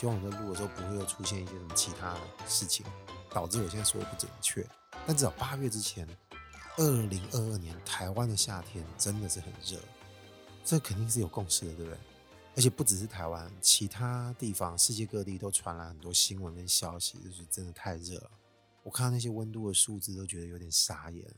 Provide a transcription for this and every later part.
希望我在录的时候不会又出现一些什么其他的事情，导致我现在说的不准确。但至少八月之前，二零二二年台湾的夏天真的是很热，这肯定是有共识的，对不对？而且不只是台湾，其他地方世界各地都传来很多新闻跟消息，就是真的太热了。我看到那些温度的数字都觉得有点傻眼。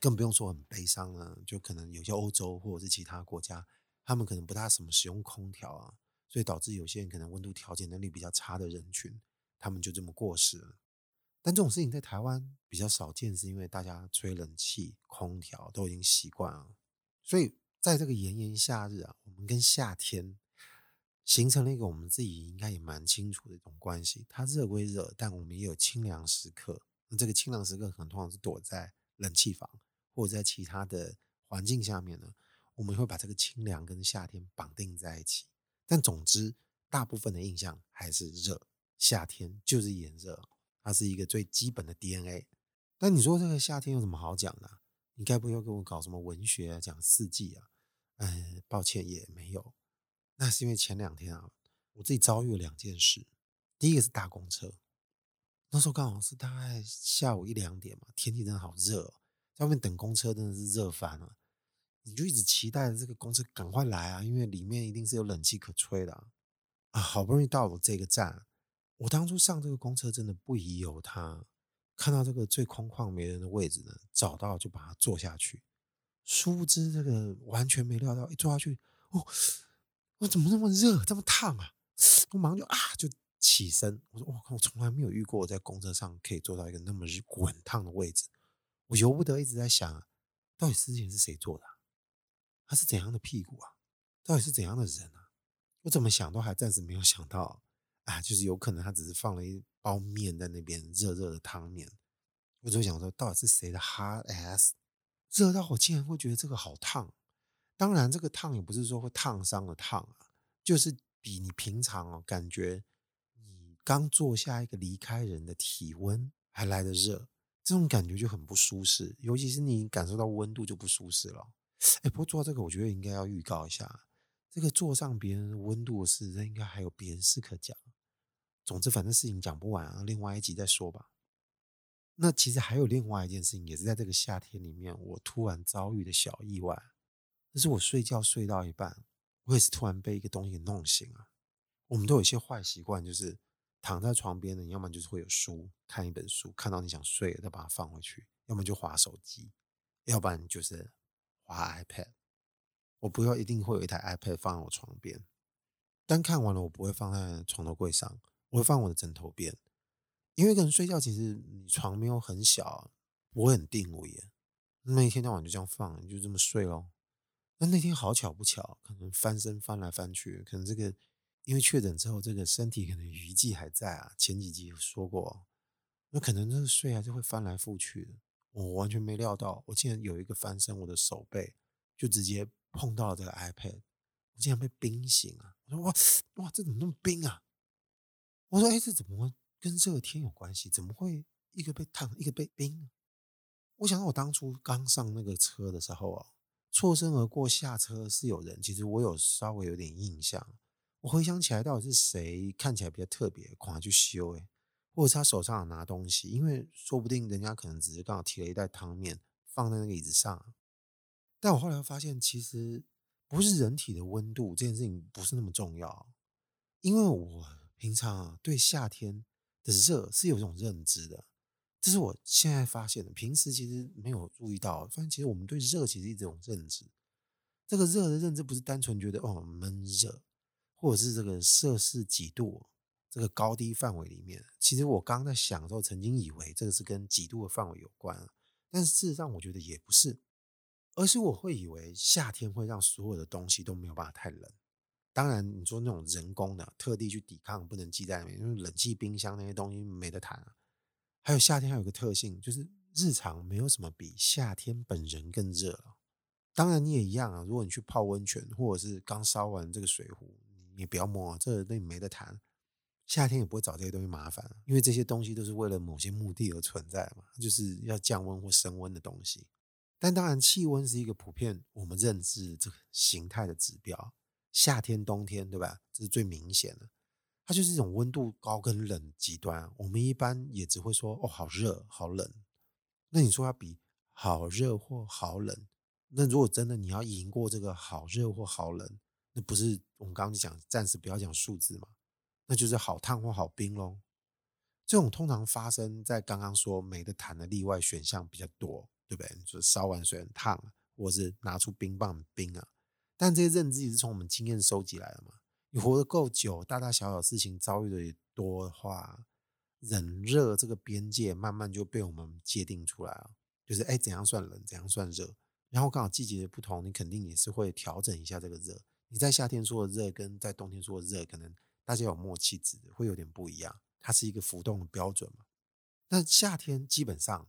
更不用说很悲伤了，就可能有些欧洲或者是其他国家，他们可能不大什么使用空调啊，所以导致有些人可能温度调节能力比较差的人群，他们就这么过世了。但这种事情在台湾比较少见，是因为大家吹冷气、空调都已经习惯了，所以在这个炎炎夏日啊，我们跟夏天形成了一个我们自己应该也蛮清楚的一种关系。它热归热，但我们也有清凉时刻。那这个清凉时刻可能通常是躲在冷气房。或者在其他的环境下面呢，我们会把这个清凉跟夏天绑定在一起。但总之，大部分的印象还是热，夏天就是炎热，它是一个最基本的 DNA。但你说这个夏天有什么好讲的？你该不会要跟我搞什么文学啊，讲四季啊？嗯，抱歉，也没有。那是因为前两天啊，我自己遭遇了两件事。第一个是搭公车，那时候刚好是大概下午一两点嘛，天气真的好热哦。在外面等公车真的是热翻了，你就一直期待着这个公车赶快来啊，因为里面一定是有冷气可吹的啊。啊，好不容易到了这个站，我当初上这个公车真的不疑有他，看到这个最空旷没人的位置呢，找到就把它坐下去。殊不知这个完全没料到，一坐下去，哦，我怎么那么热，这么烫啊？我马上就啊就起身，我说我靠，我从来没有遇过我在公车上可以坐到一个那么滚烫的位置。我由不得一直在想，到底之前是谁做的？他是怎样的屁股啊？到底是怎样的人啊？我怎么想都还暂时没有想到啊，就是有可能他只是放了一包面在那边，热热的汤面。我就想说，到底是谁的 hard ass 热到我竟然会觉得这个好烫？当然，这个烫也不是说会烫伤的烫啊，就是比你平常哦感觉你刚坐下一个离开人的体温还来得热。这种感觉就很不舒适，尤其是你感受到温度就不舒适了。哎，不过做到这个，我觉得应该要预告一下，这个坐上别人温度的事，这应该还有别的事可讲。总之，反正事情讲不完啊，另外一集再说吧。那其实还有另外一件事情，也是在这个夏天里面，我突然遭遇的小意外。那是我睡觉睡到一半，我也是突然被一个东西弄醒了。我们都有一些坏习惯，就是。躺在床边的，要么就是会有书看一本书，看到你想睡了再把它放回去；要么就划手机，要不然就是滑 iPad。我不要一定会有一台 iPad 放在我床边，但看完了我不会放在床头柜上，我会放我的枕头边，因为一个人睡觉其实你床没有很小，不会很定位。那一天到晚就这样放，你就这么睡咯。那那天好巧不巧，可能翻身翻来翻去，可能这个。因为确诊之后，这个身体可能余悸还在啊。前几集有说过，那可能这个睡啊就会翻来覆去的。我完全没料到，我竟然有一个翻身，我的手背就直接碰到了这个 iPad，我竟然被冰醒了。我说哇哇，这怎么那么冰啊？我说哎，这怎么会跟热天有关系？怎么会一个被烫，一个被冰？我想到我当初刚上那个车的时候啊，错身而过下车是有人，其实我有稍微有点印象。我回想起来，到底是谁看起来比较特别，赶快去修诶，或者是他手上拿东西，因为说不定人家可能只是刚好提了一袋汤面放在那个椅子上。但我后来发现，其实不是人体的温度这件事情不是那么重要，因为我平常啊对夏天的热是有一种认知的，这是我现在发现的，平时其实没有注意到，发现其实我们对热其实是一种认知，这个热的认知不是单纯觉得哦闷热。或者是这个摄氏几度，这个高低范围里面，其实我刚刚在想的时候，曾经以为这个是跟几度的范围有关，但是事实上我觉得也不是，而是我会以为夏天会让所有的东西都没有办法太冷。当然，你说那种人工的特地去抵抗，不能记在里面，因为冷气、冰箱那些东西没得谈啊。还有夏天还有个特性，就是日常没有什么比夏天本人更热了。当然你也一样啊，如果你去泡温泉，或者是刚烧完这个水壶。你不要摸，这个东西没得谈。夏天也不会找这些东西麻烦，因为这些东西都是为了某些目的而存在嘛，就是要降温或升温的东西。但当然，气温是一个普遍我们认知这个形态的指标。夏天、冬天，对吧？这是最明显的。它就是一种温度高跟冷极端。我们一般也只会说：“哦，好热，好冷。”那你说要比好热或好冷，那如果真的你要赢过这个好热或好冷，那不是我们刚刚就讲，暂时不要讲数字嘛，那就是好烫或好冰喽。这种通常发生在刚刚说没得谈的例外选项比较多。对不对？就烧完水很烫，或是拿出冰棒冰啊。但这些认知也是从我们经验收集来的嘛。你活得够久，大大小小事情遭遇的也多的话，冷热这个边界慢慢就被我们界定出来了。就是哎，怎样算冷，怎样算热？然后刚好季节的不同，你肯定也是会调整一下这个热。你在夏天说的热，跟在冬天说的热，可能大家有默契值的会有点不一样。它是一个浮动的标准嘛。那夏天基本上。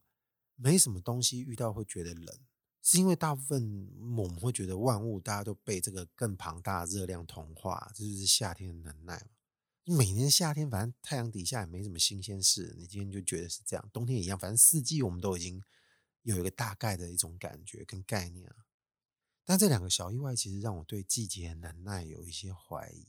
没什么东西遇到会觉得冷，是因为大部分我们会觉得万物大家都被这个更庞大的热量同化，这就是夏天的能耐嘛。每年夏天反正太阳底下也没什么新鲜事，你今天就觉得是这样，冬天也一样，反正四季我们都已经有一个大概的一种感觉跟概念啊。但这两个小意外其实让我对季节的能耐有一些怀疑。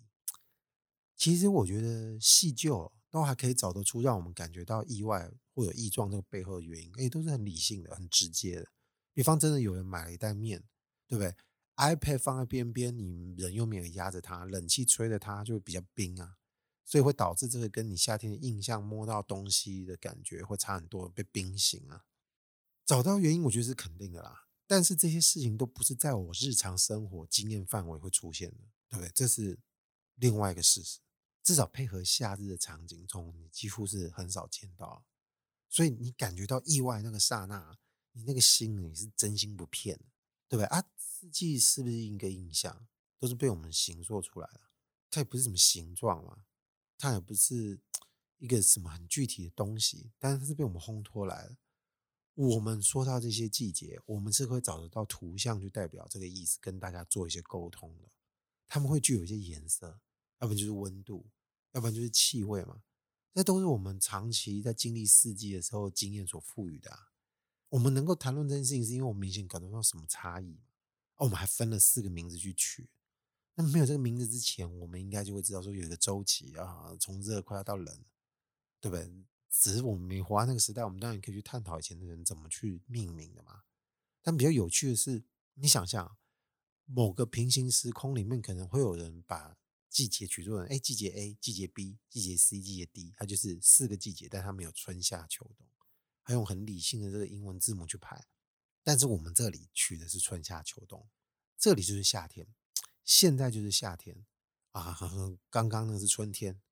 其实我觉得细究都还可以找得出让我们感觉到意外。或有异状，这个背后的原因，哎，都是很理性的、很直接的。比方，真的有人买了一袋面，对不对？iPad 放在边边，你人又没有压着它，冷气吹着它就会比较冰啊，所以会导致这个跟你夏天的印象摸到东西的感觉会差很多，被冰醒啊。找到原因，我觉得是肯定的啦。但是这些事情都不是在我日常生活经验范围会出现的，对不对？这是另外一个事实。至少配合夏日的场景中，你几乎是很少见到。所以你感觉到意外那个刹那，你那个心你是真心不骗，对不对啊？四季是不是一个印象，都是被我们形塑出来的？它也不是什么形状嘛，它也不是一个什么很具体的东西，但是它是被我们烘托来的。我们说到这些季节，我们是会找得到图像去代表这个意思，跟大家做一些沟通的。他们会具有一些颜色，要不然就是温度，要不然就是气味嘛。这都是我们长期在经历四季的时候经验所赋予的啊。我们能够谈论这件事情，是因为我们明显感受到什么差异。哦，我们还分了四个名字去取。那没有这个名字之前，我们应该就会知道说有一个周期啊，从热快要到冷，对不对？只是我们没活在那个时代，我们当然可以去探讨以前的人怎么去命名的嘛。但比较有趣的是，你想象某个平行时空里面，可能会有人把。季节取作人，哎，季节 A、季节 B、季节 C、季节 D，它就是四个季节，但它没有春夏秋冬，它用很理性的这个英文字母去排。但是我们这里取的是春夏秋冬，这里就是夏天，现在就是夏天啊，刚刚那是春天，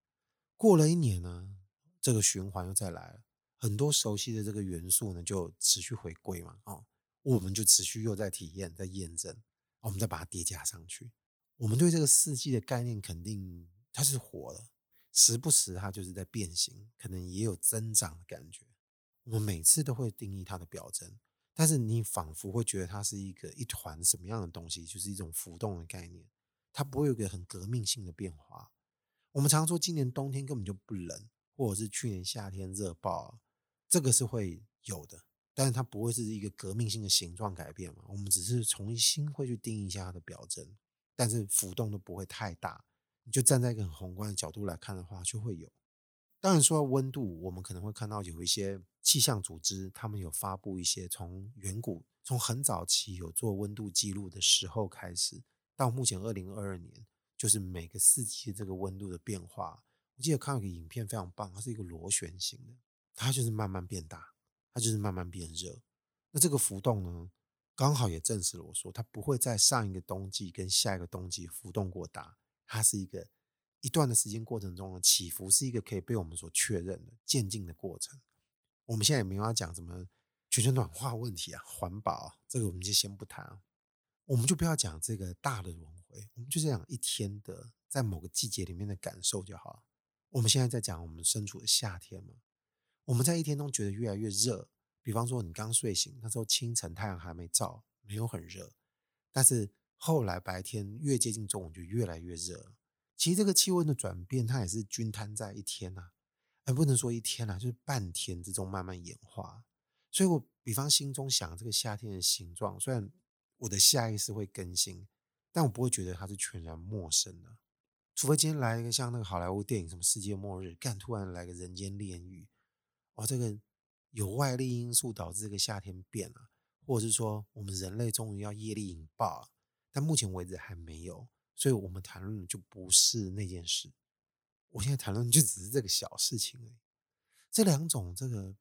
过了一年呢，这个循环又再来了，很多熟悉的这个元素呢就持续回归嘛，哦，我们就持续又在体验、在验证，我们再把它叠加上去。我们对这个四季的概念肯定它是活的，时不时它就是在变形，可能也有增长的感觉。我们每次都会定义它的表征，但是你仿佛会觉得它是一个一团什么样的东西，就是一种浮动的概念，它不会有一个很革命性的变化。我们常说今年冬天根本就不冷，或者是去年夏天热爆，这个是会有的，但是它不会是一个革命性的形状改变嘛。我们只是重新会去定义一下它的表征。但是浮动都不会太大，你就站在一个很宏观的角度来看的话，就会有。当然说到温度，我们可能会看到有一些气象组织，他们有发布一些从远古、从很早期有做温度记录的时候开始，到目前二零二二年，就是每个四季这个温度的变化。我记得看了一个影片非常棒，它是一个螺旋形的，它就是慢慢变大，它就是慢慢变热。那这个浮动呢？刚好也证实了我说，它不会在上一个冬季跟下一个冬季浮动过大，它是一个一段的时间过程中的起伏，是一个可以被我们所确认的渐进的过程。我们现在也没有要讲什么全球暖化问题啊，环保这个我们就先不谈，我们就不要讲这个大的轮回，我们就讲一天的在某个季节里面的感受就好。我们现在在讲我们身处的夏天嘛，我们在一天中觉得越来越热。比方说，你刚睡醒那时候，清晨太阳还没照，没有很热，但是后来白天越接近中午就越来越热。其实这个气温的转变，它也是均摊在一天呐，而不能说一天呐，就是半天之中慢慢演化。所以我比方心中想这个夏天的形状，虽然我的下意识会更新，但我不会觉得它是全然陌生的。除非今天来一个像那个好莱坞电影，什么世界末日，干突然来个人间炼狱，哦，这个有外力因素导致这个夏天变了，或者是说我们人类终于要业力引爆了，但目前为止还没有，所以我们谈论的就不是那件事。我现在谈论就只是这个小事情而已。这两种这个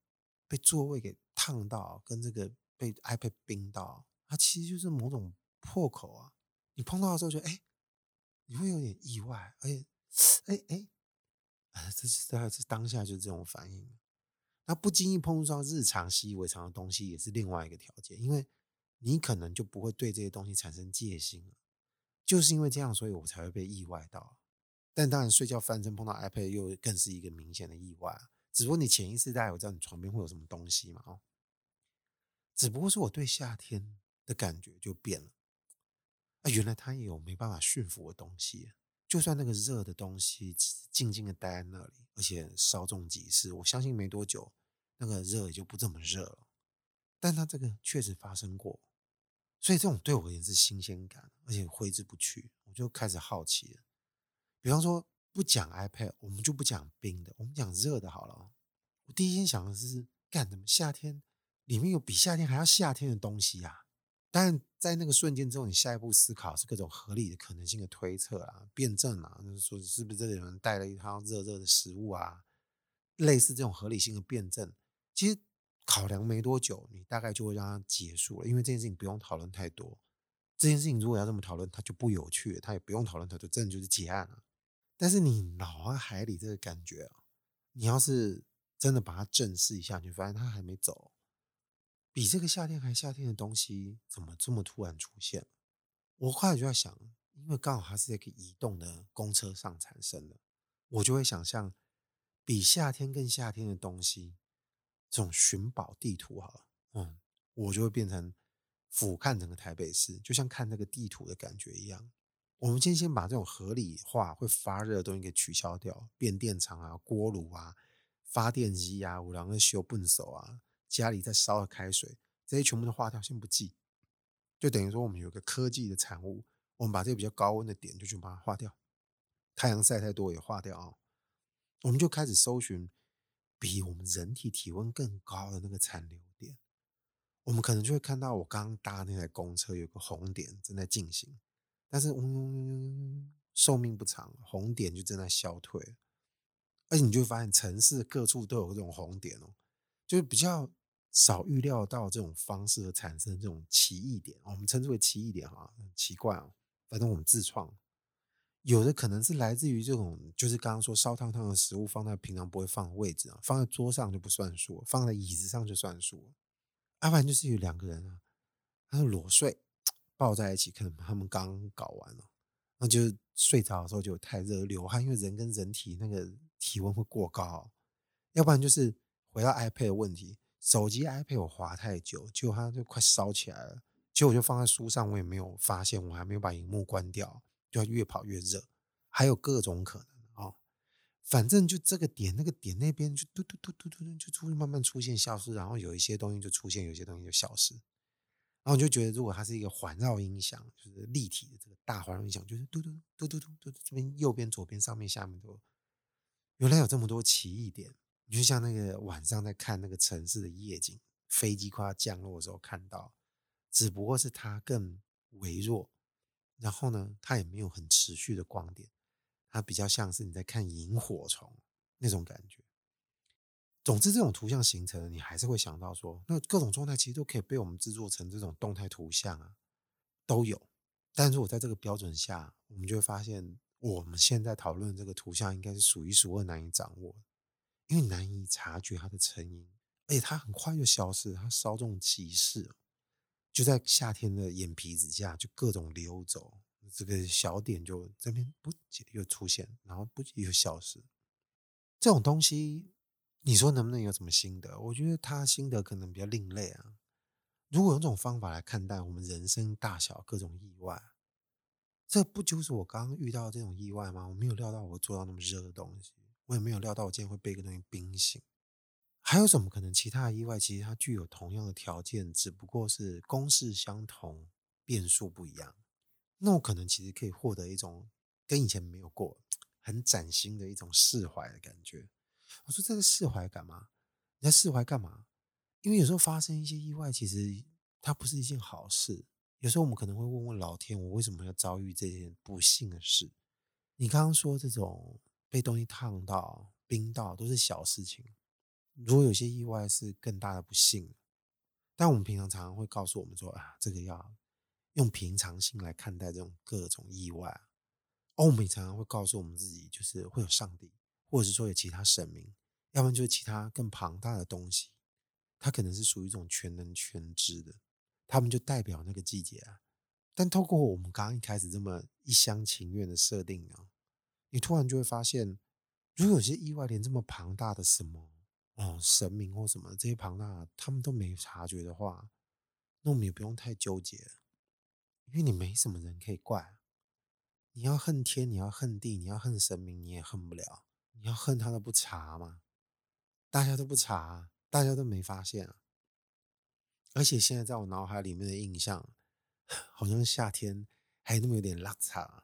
被座位给烫到，跟这个被 iPad 冰到，它其实就是某种破口啊。你碰到的时候就哎。你会有点意外，而且，哎哎，这是大概是当下就是这种反应。那不经意碰触到日常习以为常的东西，也是另外一个条件，因为你可能就不会对这些东西产生戒心了。就是因为这样，所以我才会被意外到。但当然，睡觉翻身碰到 iPad 又更是一个明显的意外。只不过你潜意识大概有知道你床边会有什么东西嘛？哦，只不过是我对夏天的感觉就变了。啊，原来他也有没办法驯服的东西。就算那个热的东西静静的待在那里，而且稍纵即逝，我相信没多久那个热也就不这么热了。但它这个确实发生过，所以这种对我而言是新鲜感，而且挥之不去。我就开始好奇了。比方说，不讲 iPad，我们就不讲冰的，我们讲热的好了。我第一天想的是，干什么？夏天里面有比夏天还要夏天的东西呀？但在那个瞬间之后，你下一步思考是各种合理的可能性的推测啊、辩证啊，就是说是不是这里有人带了一套热热的食物啊，类似这种合理性的辩证。其实考量没多久，你大概就会让它结束了，因为这件事情不用讨论太多。这件事情如果要这么讨论，它就不有趣，它也不用讨论太多，真的就是结案了。但是你脑海里这个感觉啊，你要是真的把它正视一下，你发现它还没走。比这个夏天还夏天的东西，怎么这么突然出现？我后来就在想，因为刚好它是在一个移动的公车上产生的，我就会想象比夏天更夏天的东西，这种寻宝地图好了，嗯，我就会变成俯瞰整个台北市，就像看那个地图的感觉一样。我们今天先把这种合理化会发热的东西给取消掉，变电厂啊、锅炉啊、发电机啊、五郎的修笨手啊。家里在烧的开水，这些全部都化掉，先不计，就等于说我们有个科技的产物，我们把这个比较高温的点就去把它化掉，太阳晒太多也化掉啊，我们就开始搜寻比我们人体体温更高的那个残留点，我们可能就会看到我刚搭那台公车有个红点正在进行，但是嗡嗡嗡嗡嗡，寿命不长，红点就正在消退，而且你就会发现城市各处都有这种红点哦，就是比较。少预料到这种方式而产生这种奇异点，我们称之为奇异点哈，很奇怪啊。反正我们自创，有的可能是来自于这种，就是刚刚说烧烫烫的食物放在平常不会放的位置啊，放在桌上就不算数，放在椅子上就算数。要不然就是有两个人啊，他们裸睡抱在一起，可能他们刚搞完了，那就睡着的时候就太热流汗，因为人跟人体那个体温会过高。要不然就是回到 iPad 的问题。手机 iPad 我滑太久，结果它就快烧起来了。结果我就放在书上，我也没有发现，我还没有把荧幕关掉，就要越跑越热。还有各种可能哦，反正就这个点那个点那边就嘟嘟嘟嘟嘟嘟就出慢慢出现消失，然后有一些东西就出现，有些东西就消失。然后我就觉得，如果它是一个环绕音响，就是立体的这个大环绕音响，就是嘟嘟嘟嘟嘟嘟，这边右边、左边、上面、下面都原来有这么多奇异点。你就像那个晚上在看那个城市的夜景，飞机快要降落的时候看到，只不过是它更微弱，然后呢，它也没有很持续的光点，它比较像是你在看萤火虫那种感觉。总之，这种图像形成，你还是会想到说，那各种状态其实都可以被我们制作成这种动态图像啊，都有。但是我在这个标准下，我们就会发现，我们现在讨论这个图像应该是数一数二难以掌握。因为难以察觉它的成因，而且它很快就消失，它稍纵即逝，就在夏天的眼皮子下就各种溜走，这个小点就这边不又出现，然后不又消失。这种东西，你说能不能有什么心得？我觉得他心得可能比较另类啊。如果用这种方法来看待我们人生大小各种意外，这不就是我刚刚遇到的这种意外吗？我没有料到我会做到那么热的东西。我也没有料到我今天会被一个东西冰醒。还有什么可能？其他的意外其实它具有同样的条件，只不过是公式相同，变数不一样。那我可能其实可以获得一种跟以前没有过、很崭新的一种释怀的感觉。我说这个释怀干嘛？你在释怀干嘛？因为有时候发生一些意外，其实它不是一件好事。有时候我们可能会问问老天，我为什么要遭遇这件不幸的事？你刚刚说这种被东西烫到、冰到都是小事情，如果有些意外是更大的不幸，但我们平常常常会告诉我们说啊，这个要用平常心来看待这种各种意外。而我们常常会告诉我们自己，就是会有上帝，或者是说有其他神明，要不然就是其他更庞大的东西，它可能是属于一种全能全知的。他们就代表那个季节啊，但透过我们刚刚一开始这么一厢情愿的设定啊，你突然就会发现，如果有些意外连这么庞大的什么哦神明或什么这些庞大他们都没察觉的话，那我们也不用太纠结，因为你没什么人可以怪。你要恨天，你要恨地，你要恨神明，你也恨不了。你要恨他都不查嘛？大家都不查，大家都没发现。而且现在在我脑海里面的印象，好像夏天还那么有点拉长。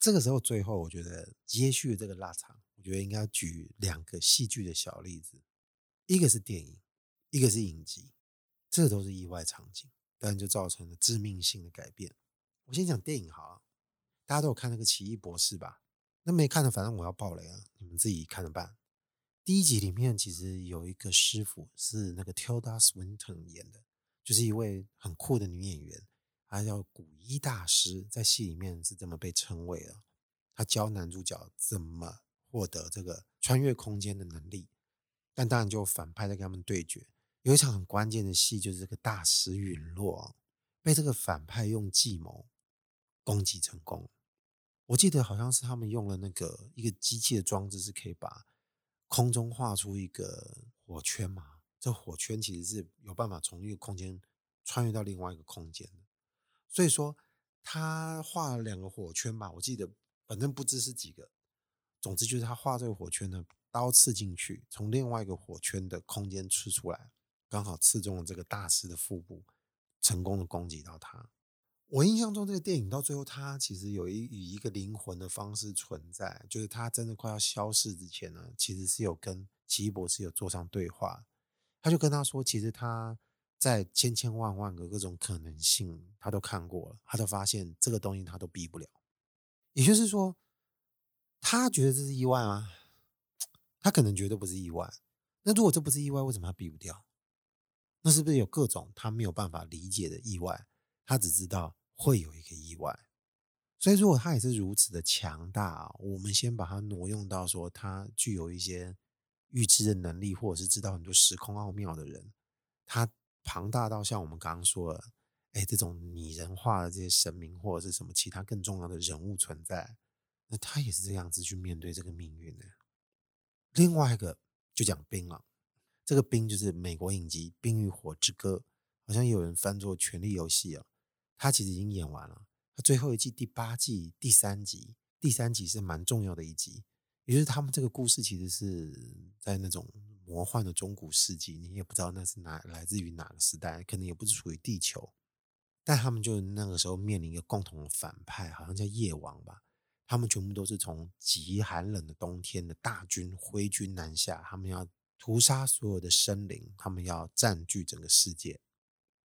这个时候，最后我觉得接续这个拉长，我觉得应该举两个戏剧的小例子，一个是电影，一个是影集，这都是意外场景，但就造成了致命性的改变。我先讲电影好了，大家都有看那个《奇异博士》吧？那没看的，反正我要爆雷了，你们自己看着办。第一集里面其实有一个师傅是那个 Tilda Swinton 演的。就是一位很酷的女演员，他叫古一大师，在戏里面是这么被称谓的。他教男主角怎么获得这个穿越空间的能力，但当然就反派在跟他们对决。有一场很关键的戏，就是这个大师陨落被这个反派用计谋攻击成功。我记得好像是他们用了那个一个机器的装置，是可以把空中画出一个火圈嘛。这火圈其实是有办法从一个空间穿越到另外一个空间的，所以说他画了两个火圈吧，我记得反正不知是几个，总之就是他画这个火圈呢，刀刺进去，从另外一个火圈的空间刺出来，刚好刺中了这个大师的腹部，成功的攻击到他。我印象中这个电影到最后，他其实有一以一个灵魂的方式存在，就是他真的快要消逝之前呢，其实是有跟奇异博士有做上对话。他就跟他说，其实他在千千万万个各种可能性，他都看过了，他都发现这个东西他都避不了。也就是说，他觉得这是意外吗？他可能觉得不是意外。那如果这不是意外，为什么他避不掉？那是不是有各种他没有办法理解的意外？他只知道会有一个意外。所以，如果他也是如此的强大，我们先把它挪用到说，他具有一些。预知的能力，或者是知道很多时空奥妙的人，他庞大到像我们刚刚说的，哎，这种拟人化的这些神明，或者是什么其他更重要的人物存在，那他也是这样子去面对这个命运的。另外一个就讲冰了，这个冰就是美国影集《冰与火之歌》，好像有人翻作《权力游戏》啊，他其实已经演完了，他最后一季第八季第三集，第三集是蛮重要的一集。也就是他们这个故事其实是在那种魔幻的中古世纪，你也不知道那是哪来自于哪个时代，可能也不是属于地球，但他们就那个时候面临一个共同的反派，好像叫夜王吧。他们全部都是从极寒冷的冬天的大军挥军南下，他们要屠杀所有的生灵，他们要占据整个世界。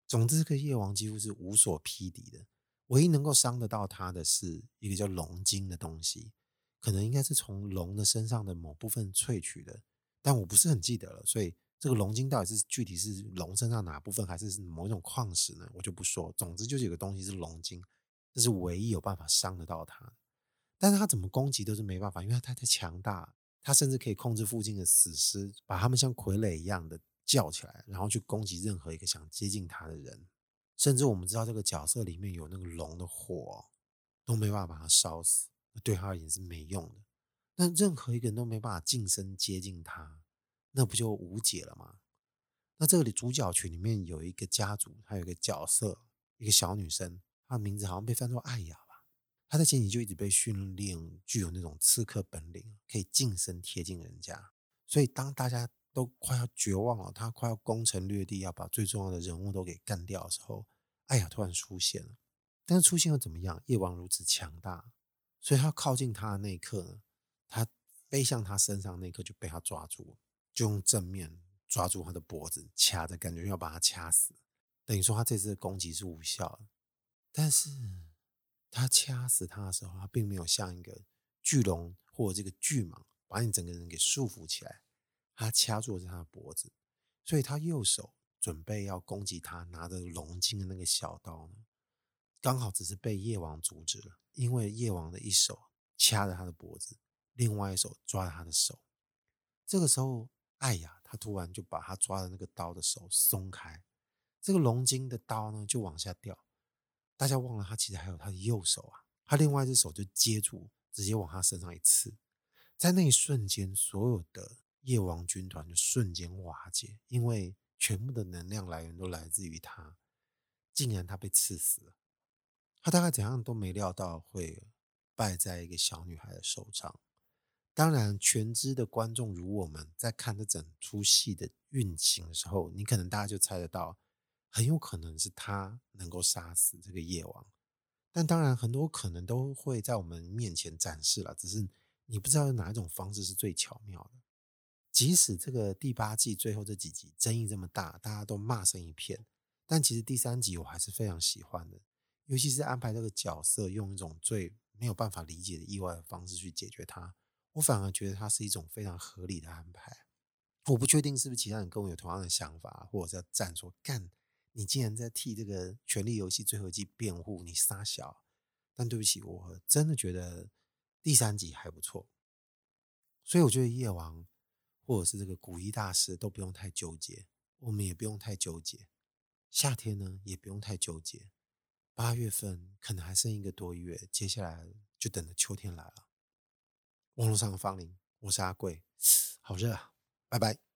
总之，这个夜王几乎是无所匹敌的，唯一能够伤得到他的是一个叫龙晶的东西。可能应该是从龙的身上的某部分萃取的，但我不是很记得了。所以这个龙晶到底是具体是龙身上哪部分，还是某一种矿石呢？我就不说。总之就是有个东西是龙晶，这是唯一有办法伤得到它。但是它怎么攻击都是没办法，因为它太强大。它甚至可以控制附近的死尸，把他们像傀儡一样的叫起来，然后去攻击任何一个想接近它的人。甚至我们知道这个角色里面有那个龙的火，都没办法把它烧死。对他而言是没用的，那任何一个人都没办法近身接近他，那不就无解了吗？那这里主角群里面有一个家族，他有一个角色，一个小女生，她的名字好像被翻作艾雅吧。她在前期就一直被训练，具有那种刺客本领，可以近身贴近人家。所以当大家都快要绝望了，他快要攻城略地，要把最重要的人物都给干掉的时候，艾雅突然出现了。但是出现又怎么样？夜王如此强大，所以他靠近他的那一刻呢，飞向他身上那刻就被他抓住，就用正面抓住他的脖子，掐着，感觉要把他掐死。等于说他这次的攻击是无效的。但是他掐死他的时候，他并没有像一个巨龙或者这个巨蟒把你整个人给束缚起来，他掐住的是他的脖子，所以他右手准备要攻击他拿着龙筋的那个小刀呢。刚好只是被夜王阻止了，因为夜王的一手掐着他的脖子，另外一手抓着他的手。这个时候，艾雅他突然就把他抓的那个刀的手松开，这个龙筋的刀呢就往下掉。大家忘了，他其实还有他的右手啊，他另外一只手就接住，直接往他身上一刺。在那一瞬间，所有的夜王军团就瞬间瓦解，因为全部的能量来源都来自于他，竟然他被刺死了。他大概怎样都没料到会败在一个小女孩的手上。当然，全知的观众如我们在看这整出戏的运行的时候，你可能大家就猜得到，很有可能是他能够杀死这个夜王。但当然，很多可能都会在我们面前展示了，只是你不知道哪一种方式是最巧妙的。即使这个第八季最后这几集争议这么大，大家都骂声一片，但其实第三集我还是非常喜欢的。尤其是安排这个角色用一种最没有办法理解的意外的方式去解决它，我反而觉得它是一种非常合理的安排。我不确定是不是其他人跟我有同样的想法，或者是要站说干，你竟然在替这个《权力游戏》最后一季辩护，你杀小。但对不起，我真的觉得第三集还不错，所以我觉得夜王或者是这个古一大师都不用太纠结，我们也不用太纠结，夏天呢也不用太纠结。八月份可能还剩一个多月，接下来就等着秋天来了。网络上的芳龄，我是阿贵，好热啊，拜拜。